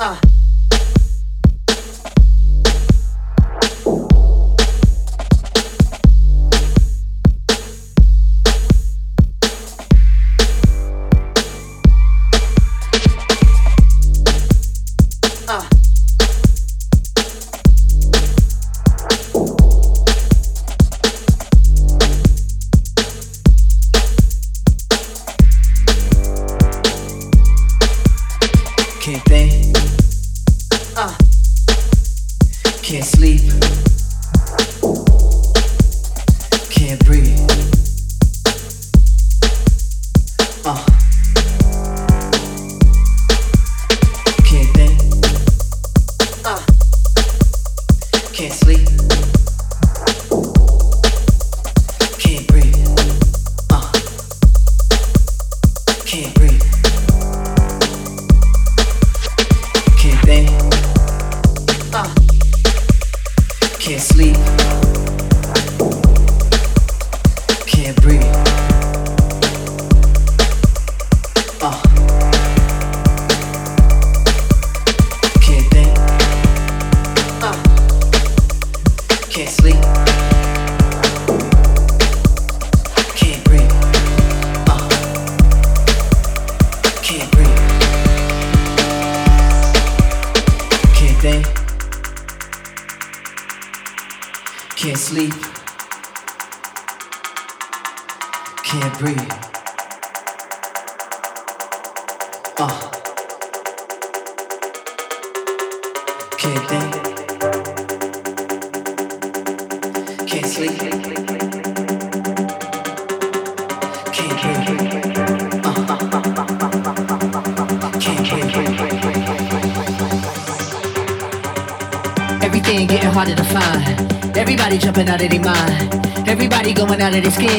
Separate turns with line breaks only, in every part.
Uh.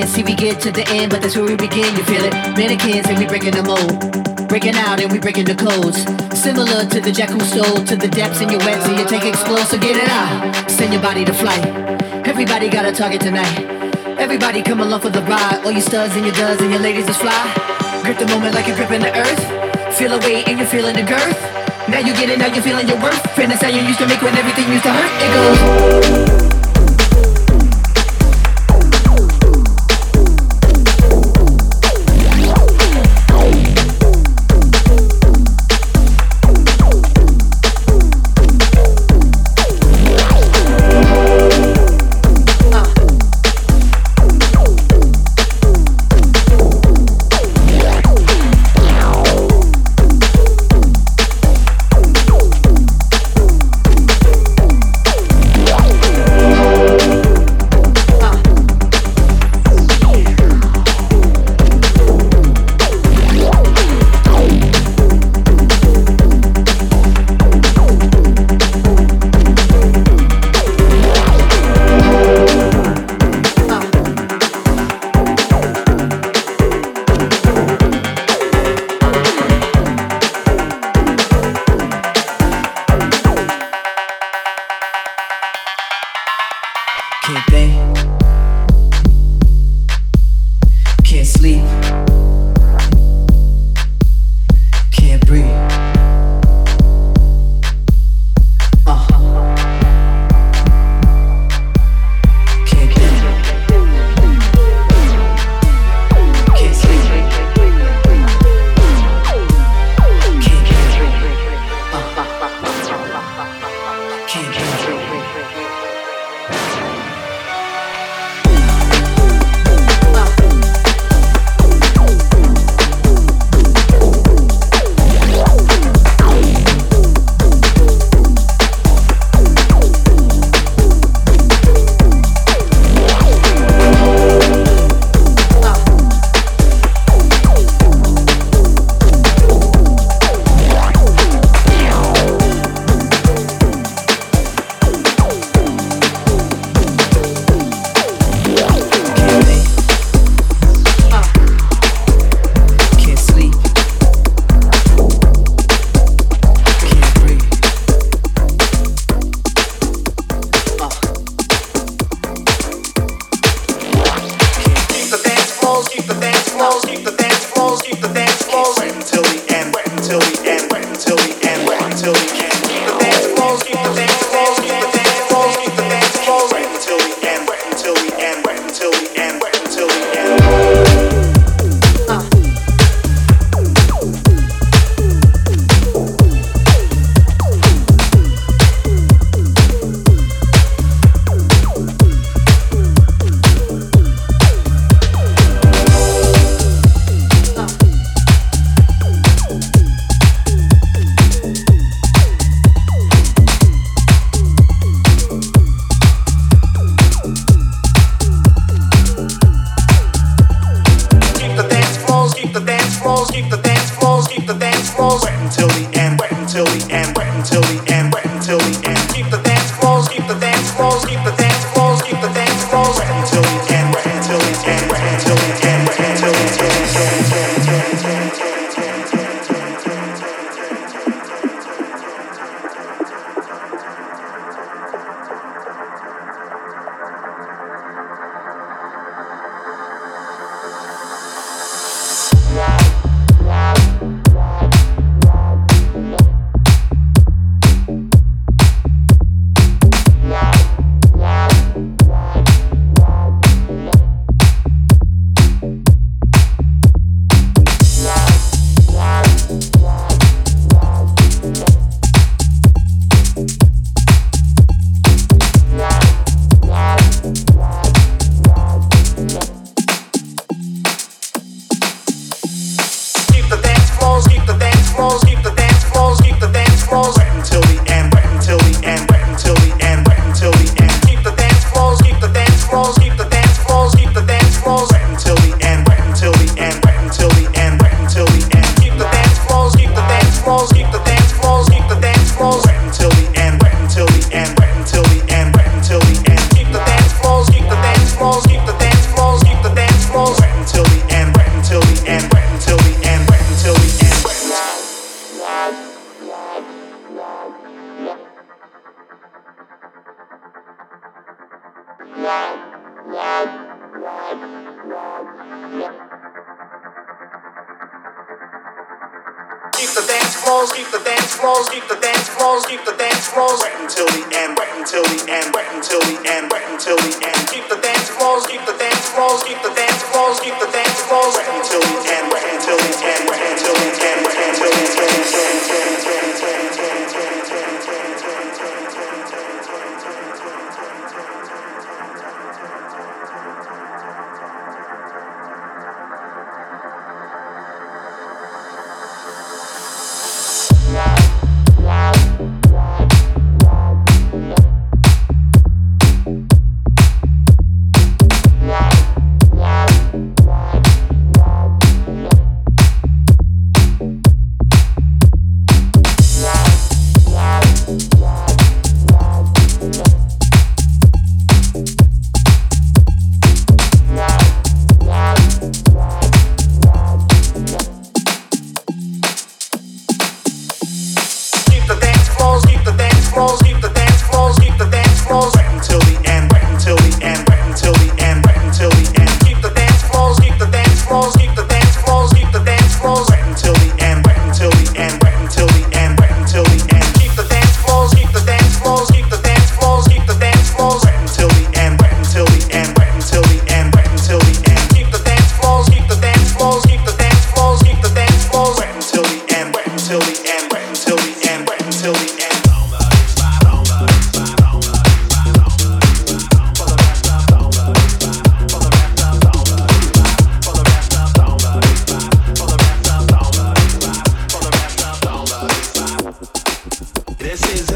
See, we get to the end, but that's where we begin. You feel it? Mannequins, and we breaking the mold. Breaking out, and we breaking the codes. Similar to the jack who stole to the depths in your wet, so you take explosive, get it out. Send your body to flight. Everybody got a target tonight. Everybody come along for the ride. All you studs and your duds and your ladies is fly. Grip the moment like you're gripping the earth. Feel a weight and you're feeling the girth. Now you get it, now you're feeling your worth. How you used to make when everything used to hurt. It goes.
Keep the dance floors, keep the
dance floors, keep the dance floors, keep
the dance floors wet until the end, wet until the end, wet until the end, wet until the end. Keep the dance floors, keep the dance floors, keep the dance floors, keep the dance floors wet until the end, wet until the end, wet until the end, wet until the
end. This is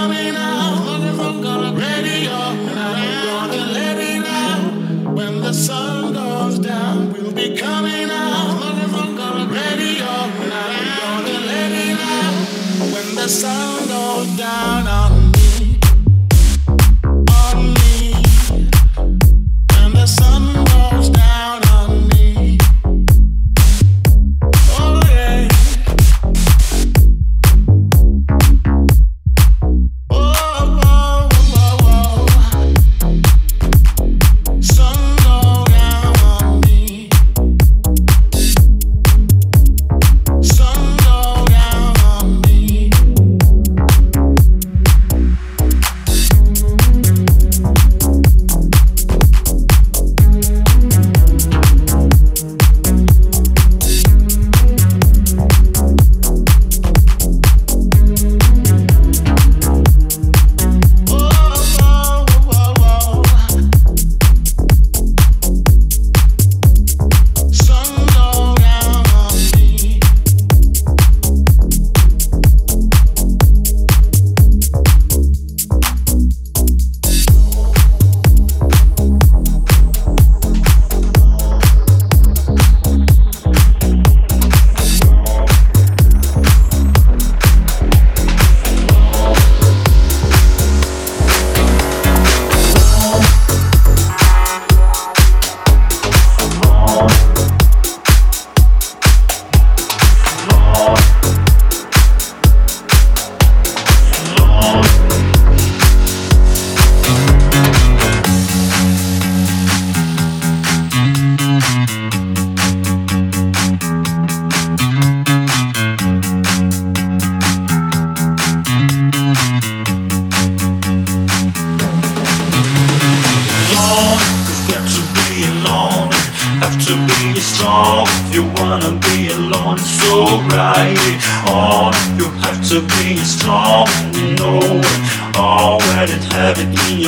coming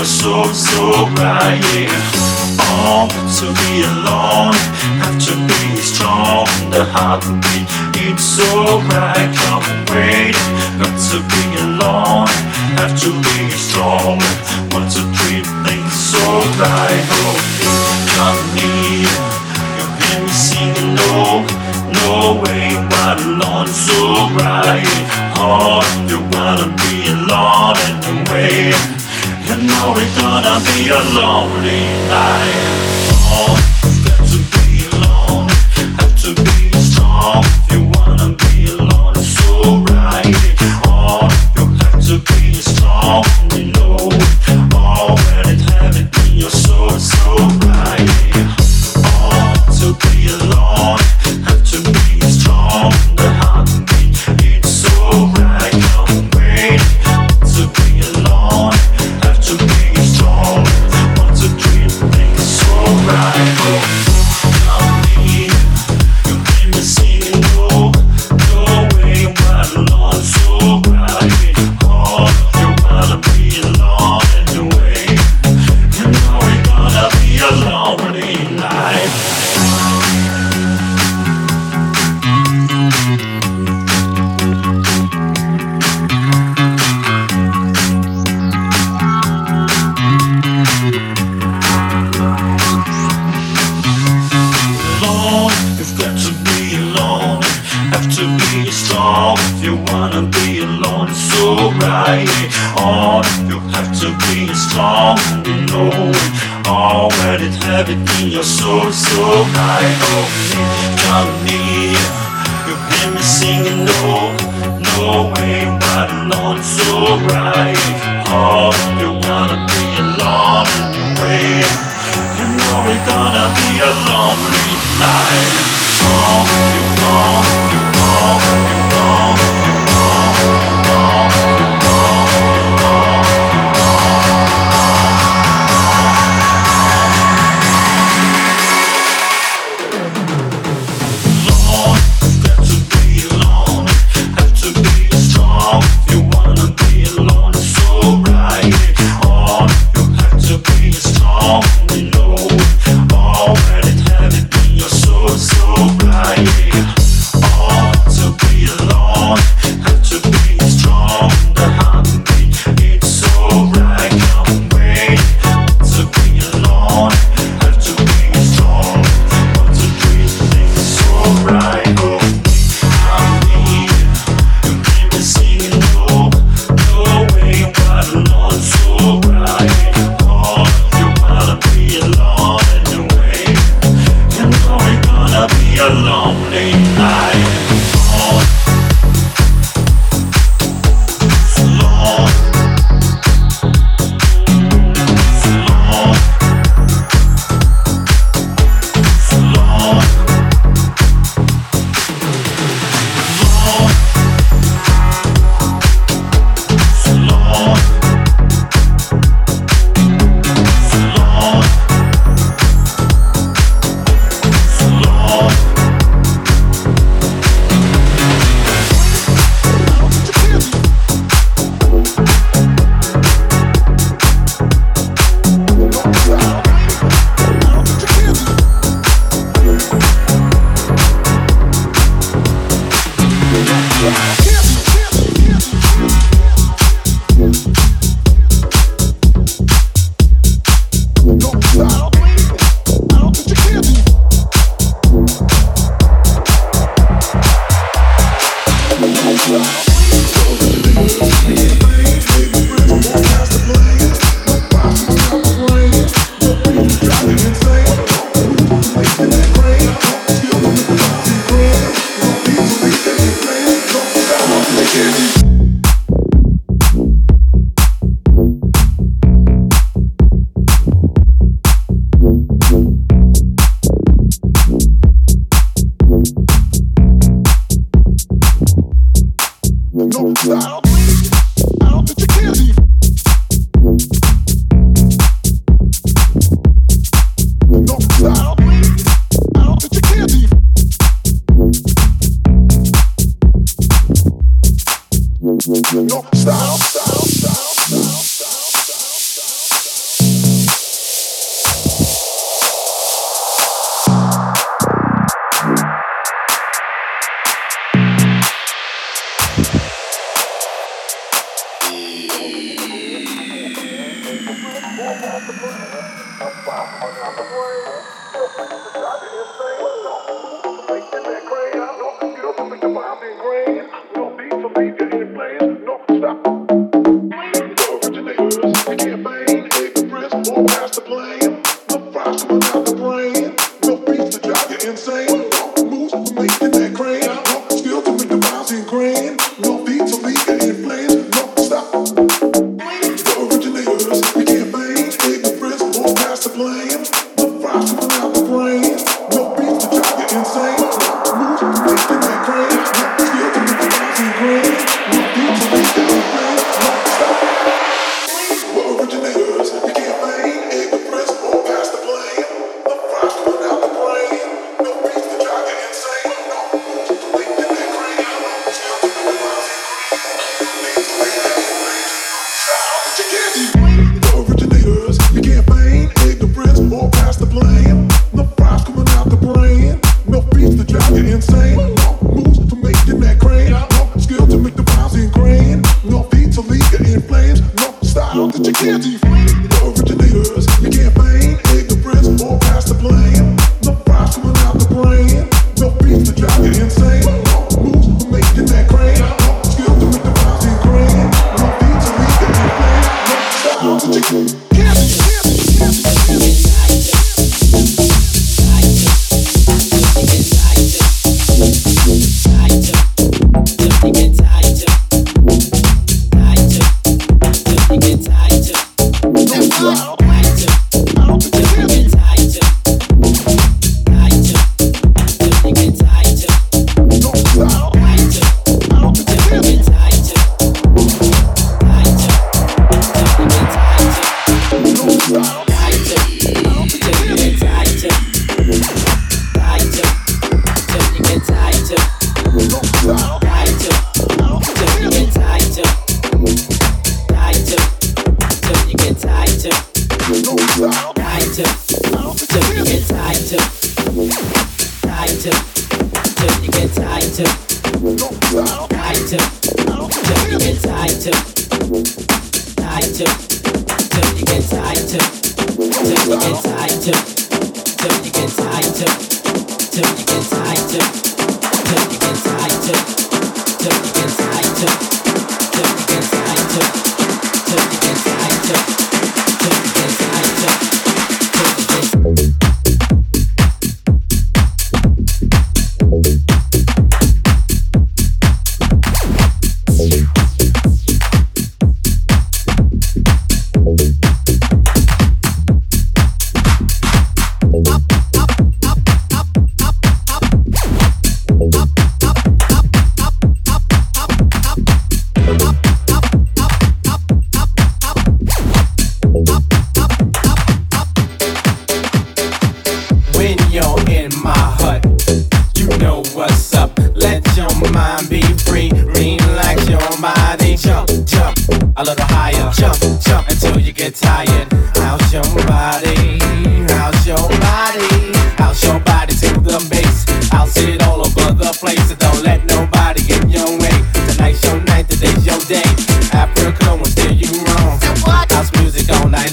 feel so, so right Oh, to be alone, have to be strong. The heartbeat, it's alright, come wait Not to be alone, have to be strong. Want to treat things right. oh Come near, you hear me singing, no No way, but alone, so right. Hard, oh, you wanna be alone and wait know it's gonna be a lonely night. Oh.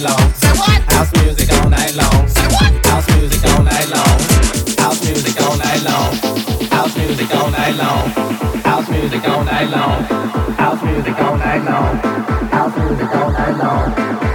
House music all night long. House music all night long. House music all night long. House music all night long. House music all night long. House music all night long. House music all night long.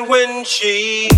when she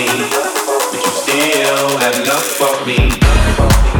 me? Would you still have love for me?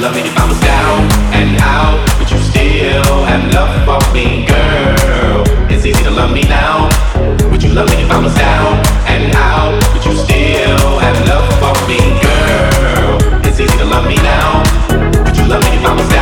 Love me if I was down and out, but you still have love for me, girl. It's easy to love me now. Would you love me if I was down and out, but you still have love for me, girl? It's easy to love me now. Would you love me if I was down?